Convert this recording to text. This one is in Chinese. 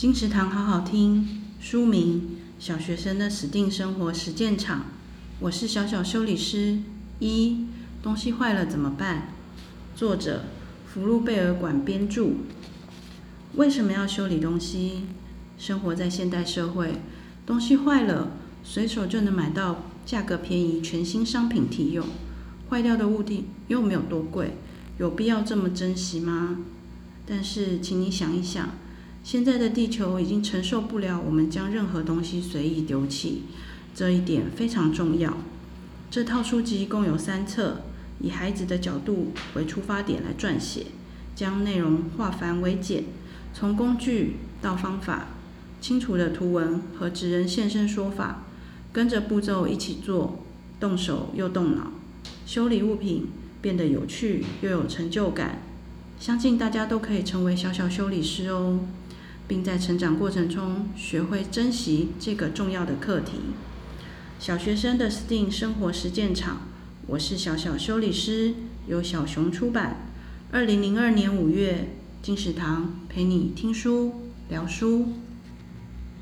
金池堂好好听，书名《小学生的死定生活实践场》，我是小小修理师。一，东西坏了怎么办？作者福禄贝尔馆编著。为什么要修理东西？生活在现代社会，东西坏了，随手就能买到价格便宜、全新商品提用。坏掉的物体又没有多贵，有必要这么珍惜吗？但是，请你想一想。现在的地球已经承受不了我们将任何东西随意丢弃，这一点非常重要。这套书籍共有三册，以孩子的角度为出发点来撰写，将内容化繁为简，从工具到方法，清楚的图文和职人现身说法，跟着步骤一起做，动手又动脑，修理物品变得有趣又有成就感。相信大家都可以成为小小修理师哦。并在成长过程中学会珍惜这个重要的课题。小学生的 STEAM 生活实践场，我是小小修理师，由小熊出版。二零零二年五月，金石堂陪你听书聊书。